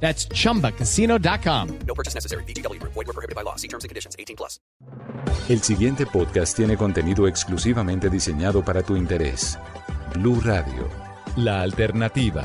That's chumbacasino.com. No purchase necessary. BGW. Void were prohibited by law. See terms and conditions. 18 plus. El siguiente podcast tiene contenido exclusivamente diseñado para tu interés. Blue Radio, la alternativa.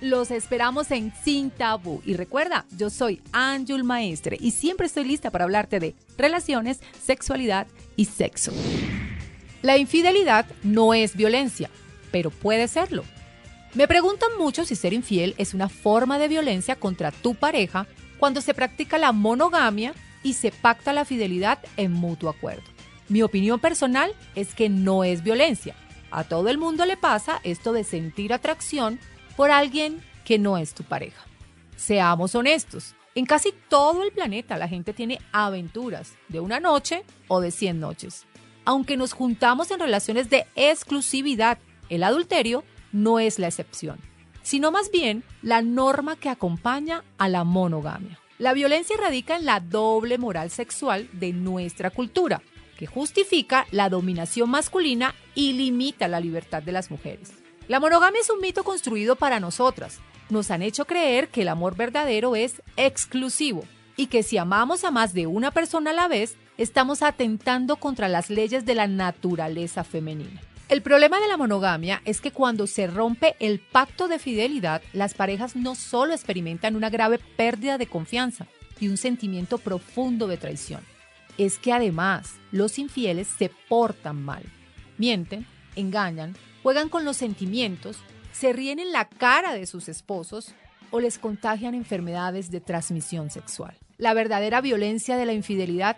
Los esperamos en Sin Tabú. Y recuerda, yo soy Ángel Maestre y siempre estoy lista para hablarte de relaciones, sexualidad y sexo. La infidelidad no es violencia, pero puede serlo. Me preguntan mucho si ser infiel es una forma de violencia contra tu pareja cuando se practica la monogamia y se pacta la fidelidad en mutuo acuerdo. Mi opinión personal es que no es violencia. A todo el mundo le pasa esto de sentir atracción por alguien que no es tu pareja. Seamos honestos, en casi todo el planeta la gente tiene aventuras de una noche o de 100 noches. Aunque nos juntamos en relaciones de exclusividad, el adulterio no es la excepción, sino más bien la norma que acompaña a la monogamia. La violencia radica en la doble moral sexual de nuestra cultura, que justifica la dominación masculina y limita la libertad de las mujeres. La monogamia es un mito construido para nosotras. Nos han hecho creer que el amor verdadero es exclusivo y que si amamos a más de una persona a la vez, estamos atentando contra las leyes de la naturaleza femenina. El problema de la monogamia es que cuando se rompe el pacto de fidelidad, las parejas no solo experimentan una grave pérdida de confianza y un sentimiento profundo de traición, es que además los infieles se portan mal, mienten, engañan, juegan con los sentimientos, se ríen en la cara de sus esposos o les contagian enfermedades de transmisión sexual. La verdadera violencia de la infidelidad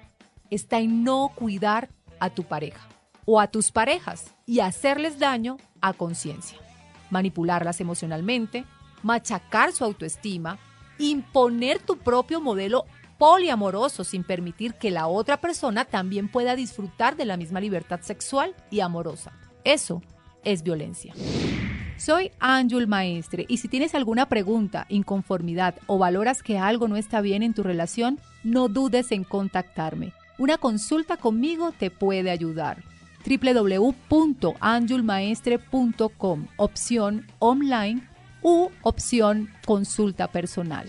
está en no cuidar a tu pareja o a tus parejas y hacerles daño a conciencia, manipularlas emocionalmente, machacar su autoestima, imponer tu propio modelo poliamoroso sin permitir que la otra persona también pueda disfrutar de la misma libertad sexual y amorosa. Eso es violencia. Soy Ángel Maestre y si tienes alguna pregunta, inconformidad o valoras que algo no está bien en tu relación, no dudes en contactarme. Una consulta conmigo te puede ayudar. www.angelmaestre.com, opción online u opción consulta personal.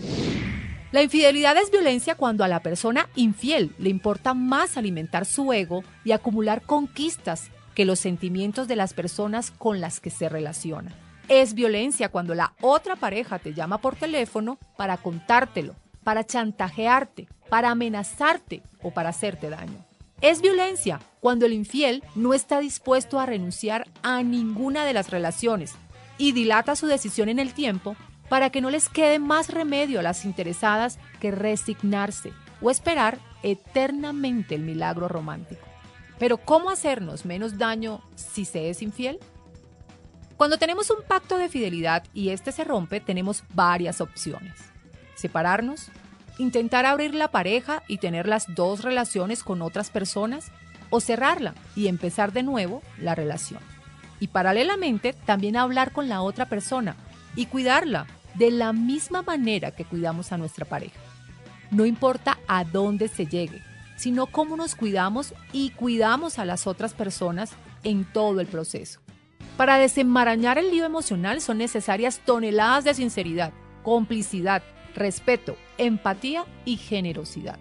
La infidelidad es violencia cuando a la persona infiel le importa más alimentar su ego y acumular conquistas que los sentimientos de las personas con las que se relaciona. Es violencia cuando la otra pareja te llama por teléfono para contártelo, para chantajearte, para amenazarte o para hacerte daño. Es violencia cuando el infiel no está dispuesto a renunciar a ninguna de las relaciones y dilata su decisión en el tiempo para que no les quede más remedio a las interesadas que resignarse o esperar eternamente el milagro romántico. Pero ¿cómo hacernos menos daño si se es infiel? Cuando tenemos un pacto de fidelidad y este se rompe, tenemos varias opciones. Separarnos, intentar abrir la pareja y tener las dos relaciones con otras personas, o cerrarla y empezar de nuevo la relación. Y paralelamente también hablar con la otra persona y cuidarla de la misma manera que cuidamos a nuestra pareja. No importa a dónde se llegue, sino cómo nos cuidamos y cuidamos a las otras personas en todo el proceso. Para desenmarañar el lío emocional son necesarias toneladas de sinceridad, complicidad, respeto, empatía y generosidad.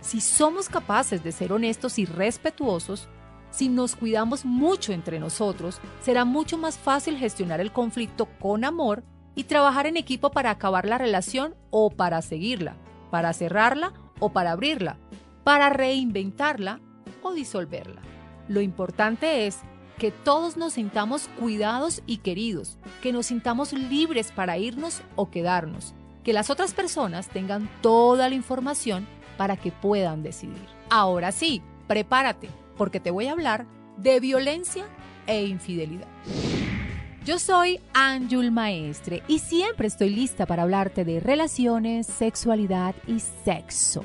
Si somos capaces de ser honestos y respetuosos, si nos cuidamos mucho entre nosotros, será mucho más fácil gestionar el conflicto con amor y trabajar en equipo para acabar la relación o para seguirla, para cerrarla o para abrirla, para reinventarla o disolverla. Lo importante es que todos nos sintamos cuidados y queridos, que nos sintamos libres para irnos o quedarnos, que las otras personas tengan toda la información para que puedan decidir. Ahora sí, prepárate, porque te voy a hablar de violencia e infidelidad. Yo soy Anjul Maestre y siempre estoy lista para hablarte de relaciones, sexualidad y sexo.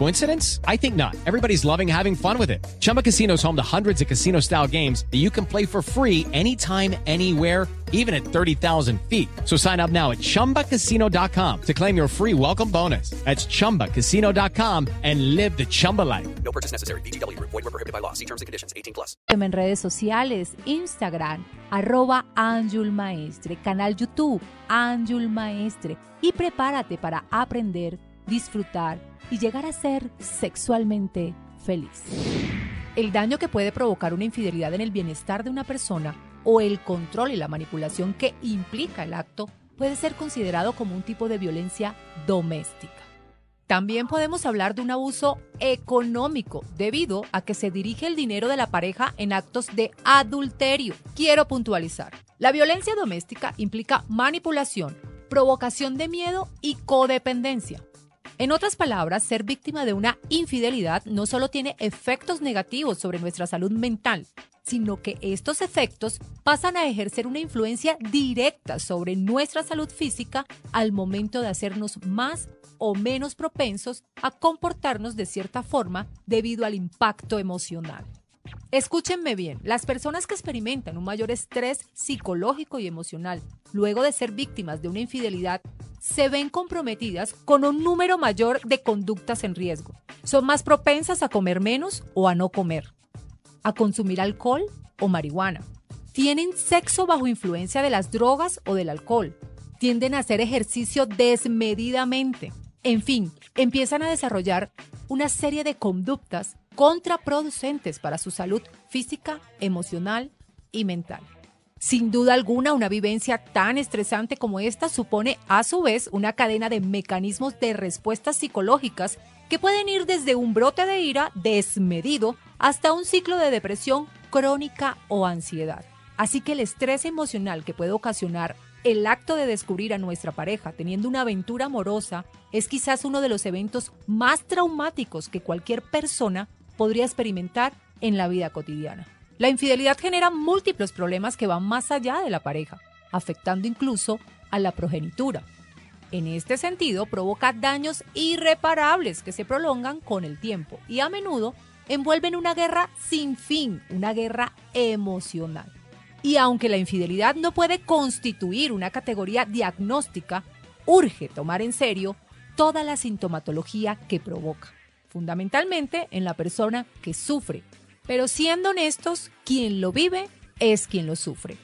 Coincidence? I think not. Everybody's loving having fun with it. Chumba Casino is home to hundreds of casino style games that you can play for free anytime, anywhere, even at 30,000 feet. So sign up now at chumbacasino.com to claim your free welcome bonus. That's chumbacasino.com and live the Chumba life. No purchase necessary. VGW Group. Void were prohibited by law. See terms and conditions. 18 plus. en redes sociales, Instagram, arroba Anjul Maestre, canal YouTube, Anjul Maestre. Y prepárate para aprender, disfrutar y llegar a ser sexualmente feliz. El daño que puede provocar una infidelidad en el bienestar de una persona o el control y la manipulación que implica el acto puede ser considerado como un tipo de violencia doméstica. También podemos hablar de un abuso económico debido a que se dirige el dinero de la pareja en actos de adulterio. Quiero puntualizar. La violencia doméstica implica manipulación, provocación de miedo y codependencia. En otras palabras, ser víctima de una infidelidad no solo tiene efectos negativos sobre nuestra salud mental, sino que estos efectos pasan a ejercer una influencia directa sobre nuestra salud física al momento de hacernos más o menos propensos a comportarnos de cierta forma debido al impacto emocional. Escúchenme bien, las personas que experimentan un mayor estrés psicológico y emocional luego de ser víctimas de una infidelidad se ven comprometidas con un número mayor de conductas en riesgo. Son más propensas a comer menos o a no comer, a consumir alcohol o marihuana. Tienen sexo bajo influencia de las drogas o del alcohol. Tienden a hacer ejercicio desmedidamente. En fin, empiezan a desarrollar una serie de conductas contraproducentes para su salud física, emocional y mental. Sin duda alguna, una vivencia tan estresante como esta supone a su vez una cadena de mecanismos de respuestas psicológicas que pueden ir desde un brote de ira desmedido hasta un ciclo de depresión crónica o ansiedad. Así que el estrés emocional que puede ocasionar el acto de descubrir a nuestra pareja teniendo una aventura amorosa es quizás uno de los eventos más traumáticos que cualquier persona podría experimentar en la vida cotidiana. La infidelidad genera múltiples problemas que van más allá de la pareja, afectando incluso a la progenitura. En este sentido, provoca daños irreparables que se prolongan con el tiempo y a menudo envuelven una guerra sin fin, una guerra emocional. Y aunque la infidelidad no puede constituir una categoría diagnóstica, urge tomar en serio toda la sintomatología que provoca, fundamentalmente en la persona que sufre. Pero siendo honestos, quien lo vive es quien lo sufre.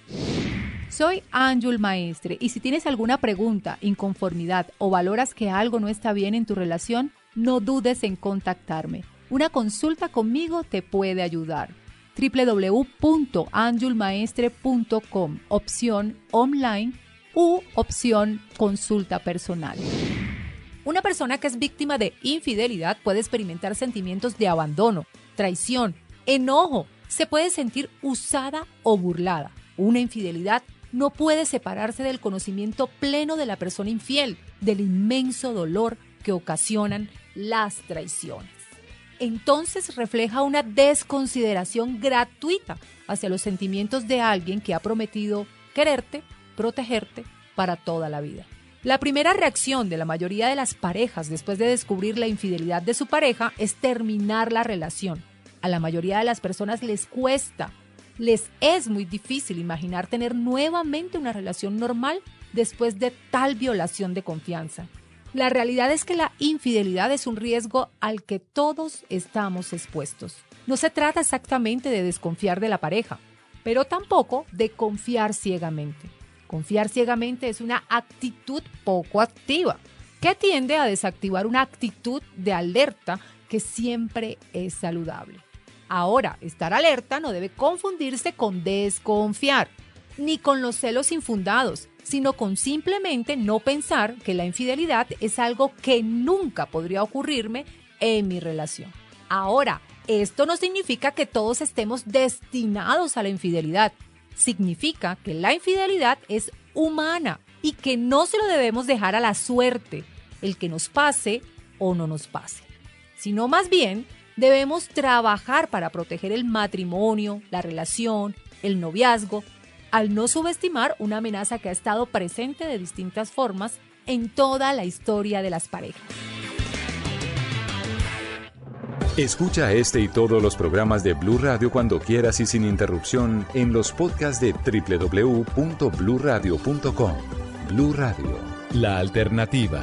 Soy Anjul Maestre y si tienes alguna pregunta, inconformidad o valoras que algo no está bien en tu relación, no dudes en contactarme. Una consulta conmigo te puede ayudar www.anjulmaestre.com, opción online u opción consulta personal. Una persona que es víctima de infidelidad puede experimentar sentimientos de abandono, traición, enojo, se puede sentir usada o burlada. Una infidelidad no puede separarse del conocimiento pleno de la persona infiel, del inmenso dolor que ocasionan las traiciones entonces refleja una desconsideración gratuita hacia los sentimientos de alguien que ha prometido quererte, protegerte para toda la vida. La primera reacción de la mayoría de las parejas después de descubrir la infidelidad de su pareja es terminar la relación. A la mayoría de las personas les cuesta, les es muy difícil imaginar tener nuevamente una relación normal después de tal violación de confianza. La realidad es que la infidelidad es un riesgo al que todos estamos expuestos. No se trata exactamente de desconfiar de la pareja, pero tampoco de confiar ciegamente. Confiar ciegamente es una actitud poco activa, que tiende a desactivar una actitud de alerta que siempre es saludable. Ahora, estar alerta no debe confundirse con desconfiar, ni con los celos infundados, sino con simplemente no pensar que la infidelidad es algo que nunca podría ocurrirme en mi relación. Ahora, esto no significa que todos estemos destinados a la infidelidad. Significa que la infidelidad es humana y que no se lo debemos dejar a la suerte, el que nos pase o no nos pase, sino más bien debemos trabajar para proteger el matrimonio, la relación, el noviazgo, al no subestimar una amenaza que ha estado presente de distintas formas en toda la historia de las parejas. Escucha este y todos los programas de Blue Radio cuando quieras y sin interrupción en los podcasts de www.bluradio.com. Blue Radio, la alternativa.